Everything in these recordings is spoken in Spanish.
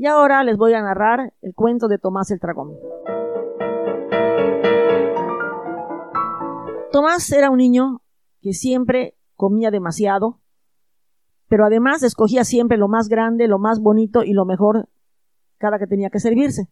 Y ahora les voy a narrar el cuento de Tomás el Dragón. Tomás era un niño que siempre comía demasiado, pero además escogía siempre lo más grande, lo más bonito y lo mejor cada que tenía que servirse.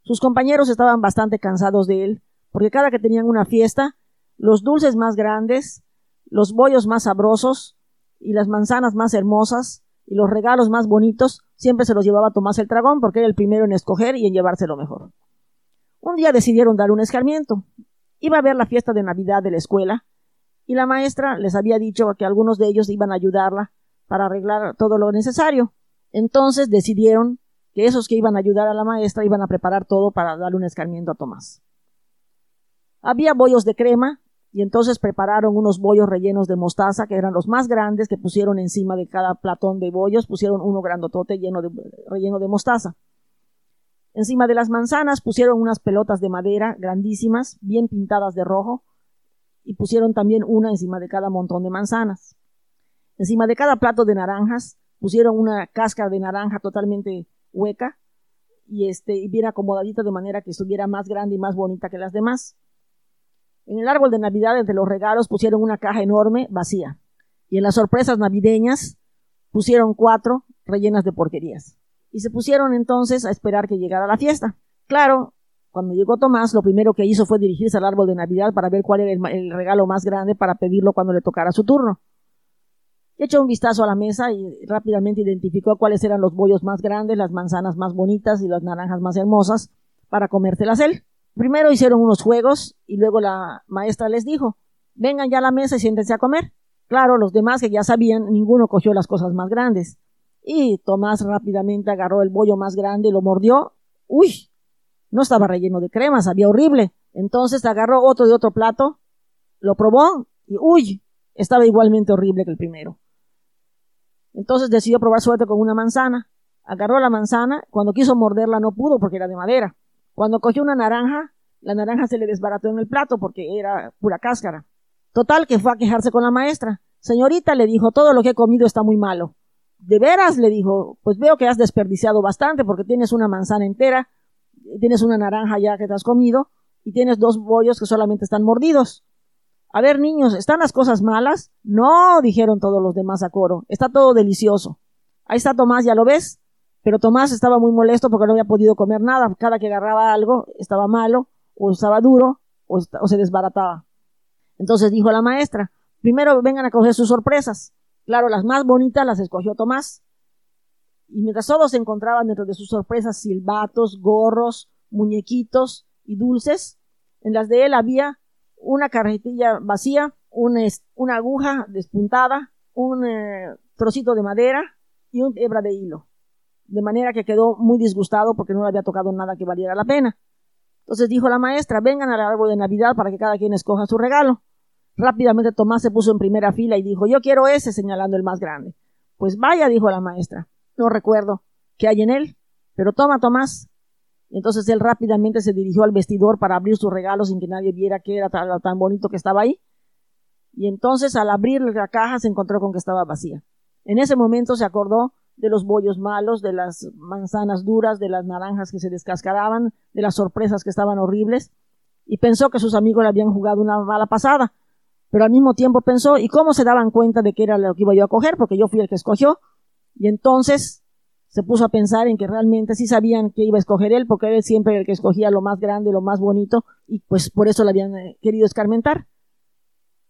Sus compañeros estaban bastante cansados de él, porque cada que tenían una fiesta, los dulces más grandes, los bollos más sabrosos y las manzanas más hermosas y los regalos más bonitos siempre se los llevaba Tomás el Dragón porque era el primero en escoger y en llevarse lo mejor. Un día decidieron dar un escarmiento. Iba a ver la fiesta de Navidad de la escuela y la maestra les había dicho que algunos de ellos iban a ayudarla para arreglar todo lo necesario. Entonces decidieron que esos que iban a ayudar a la maestra iban a preparar todo para darle un escarmiento a Tomás. Había bollos de crema y entonces prepararon unos bollos rellenos de mostaza que eran los más grandes que pusieron encima de cada platón de bollos, pusieron uno grandotote lleno de, relleno de mostaza. Encima de las manzanas pusieron unas pelotas de madera grandísimas, bien pintadas de rojo, y pusieron también una encima de cada montón de manzanas. Encima de cada plato de naranjas pusieron una cáscara de naranja totalmente hueca y este y bien acomodadita de manera que estuviera más grande y más bonita que las demás. En el árbol de Navidad entre los regalos pusieron una caja enorme vacía y en las sorpresas navideñas pusieron cuatro rellenas de porquerías. Y se pusieron entonces a esperar que llegara la fiesta. Claro, cuando llegó Tomás, lo primero que hizo fue dirigirse al árbol de Navidad para ver cuál era el, regalo más grande para pedirlo cuando le tocara su turno. Echó un vistazo a la mesa y rápidamente identificó cuáles eran los bollos más grandes, las manzanas más bonitas y las naranjas más hermosas para comérselas él. Primero hicieron unos juegos y luego la maestra les dijo, vengan ya a la mesa y siéntense a comer. Claro, los demás que ya sabían, ninguno cogió las cosas más grandes. Y Tomás rápidamente agarró el bollo más grande y lo mordió. ¡Uy! No estaba relleno de crema, sabía horrible. Entonces agarró otro de otro plato, lo probó y ¡uy! Estaba igualmente horrible que el primero. Entonces decidió probar suerte con una manzana. Agarró la manzana, cuando quiso morderla no pudo porque era de madera. Cuando cogió una naranja, la naranja se le desbarató en el plato porque era pura cáscara. Total que fue a quejarse con la maestra. Señorita, le dijo, todo lo que he comido está muy malo. ¿De veras? le dijo, pues veo que has desperdiciado bastante porque tienes una manzana entera, tienes una naranja ya que te has comido y tienes dos bollos que solamente están mordidos. A ver, niños, ¿están las cosas malas? No, dijeron todos los demás a coro. Está todo delicioso. Ahí está Tomás, ¿ya lo ves? Pero Tomás estaba muy molesto porque no había podido comer nada. Cada que agarraba algo estaba malo, o estaba duro, o, se desbarataba. Entonces dijo la maestra, primero vengan a coger sus sorpresas. Claro, las más bonitas las escogió Tomás. Y mientras todos se encontraban dentro de sus sorpresas silbatos, gorros, muñequitos y dulces, en las de él había una carretilla vacía, una, una aguja despuntada, un eh, trocito de madera y un hebra de hilo. De manera que quedó muy disgustado porque no le había tocado nada que valiera la pena. Entonces dijo la maestra, vengan al árbol de Navidad para que cada quien escoja su regalo. Rápidamente Tomás se puso en primera fila y dijo, yo quiero ese, señalando el más grande. Pues vaya, dijo la maestra. No recuerdo qué hay en él, pero toma, Tomás, entonces él rápidamente se dirigió al vestidor para abrir su regalo sin que nadie viera que era tan, tan bonito que estaba ahí. Y entonces al abrir la caja se encontró con que estaba vacía. En ese momento se acordó de los bollos malos, de las manzanas duras, de las naranjas que se descascaraban, de las sorpresas que estaban horribles, y pensó que sus amigos le habían jugado una mala pasada. Pero al mismo tiempo pensó, ¿y cómo se daban cuenta de que era lo que iba yo a coger? Porque yo fui el que escogió. Y entonces se puso a pensar en que realmente sí sabían que iba a escoger él, porque él siempre el que escogía lo más grande, lo más bonito, y pues por eso le habían eh, querido escarmentar.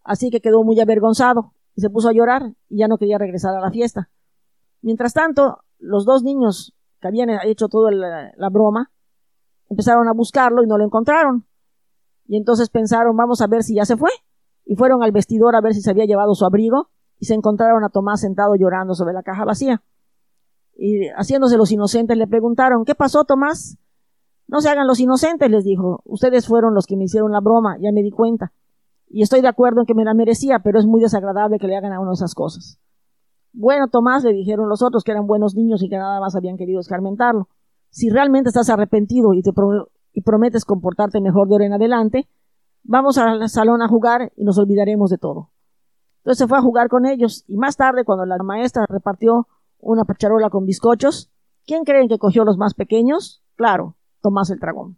Así que quedó muy avergonzado y se puso a llorar y ya no quería regresar a la fiesta. Mientras tanto, los dos niños que habían hecho toda la, broma empezaron a buscarlo y no lo encontraron. Y entonces pensaron, vamos a ver si ya se fue. Y fueron al vestidor a ver si se había llevado su abrigo y se encontraron a Tomás sentado llorando sobre la caja vacía y haciéndose los inocentes le preguntaron, ¿qué pasó, Tomás? No se hagan los inocentes, les dijo. Ustedes fueron los que me hicieron la broma, ya me di cuenta. Y estoy de acuerdo en que me la merecía, pero es muy desagradable que le hagan a uno esas cosas. Bueno, Tomás, le dijeron los otros que eran buenos niños y que nada más habían querido escarmentarlo. Si realmente estás arrepentido y te y prometes comportarte mejor de ahora en adelante, vamos al salón a jugar y nos olvidaremos de todo. Entonces se fue a jugar con ellos y más tarde, cuando la maestra repartió una pacharola con bizcochos, ¿Quién creen que cogió los más pequeños? Claro, Tomás el dragón.